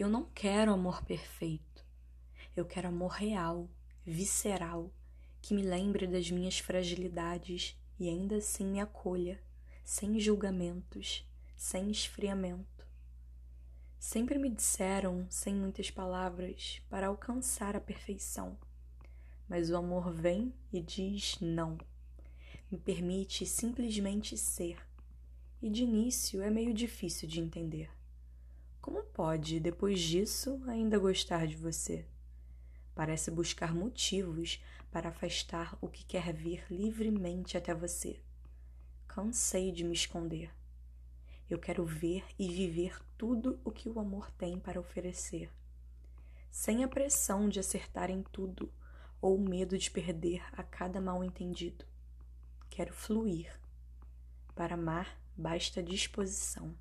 Eu não quero amor perfeito. Eu quero amor real, visceral, que me lembre das minhas fragilidades e ainda assim me acolha, sem julgamentos, sem esfriamento. Sempre me disseram, sem muitas palavras, para alcançar a perfeição. Mas o amor vem e diz não. Me permite simplesmente ser. E de início é meio difícil de entender. Como pode, depois disso, ainda gostar de você? Parece buscar motivos para afastar o que quer vir livremente até você. Cansei de me esconder. Eu quero ver e viver tudo o que o amor tem para oferecer, sem a pressão de acertar em tudo ou o medo de perder a cada mal entendido. Quero fluir. Para amar basta disposição.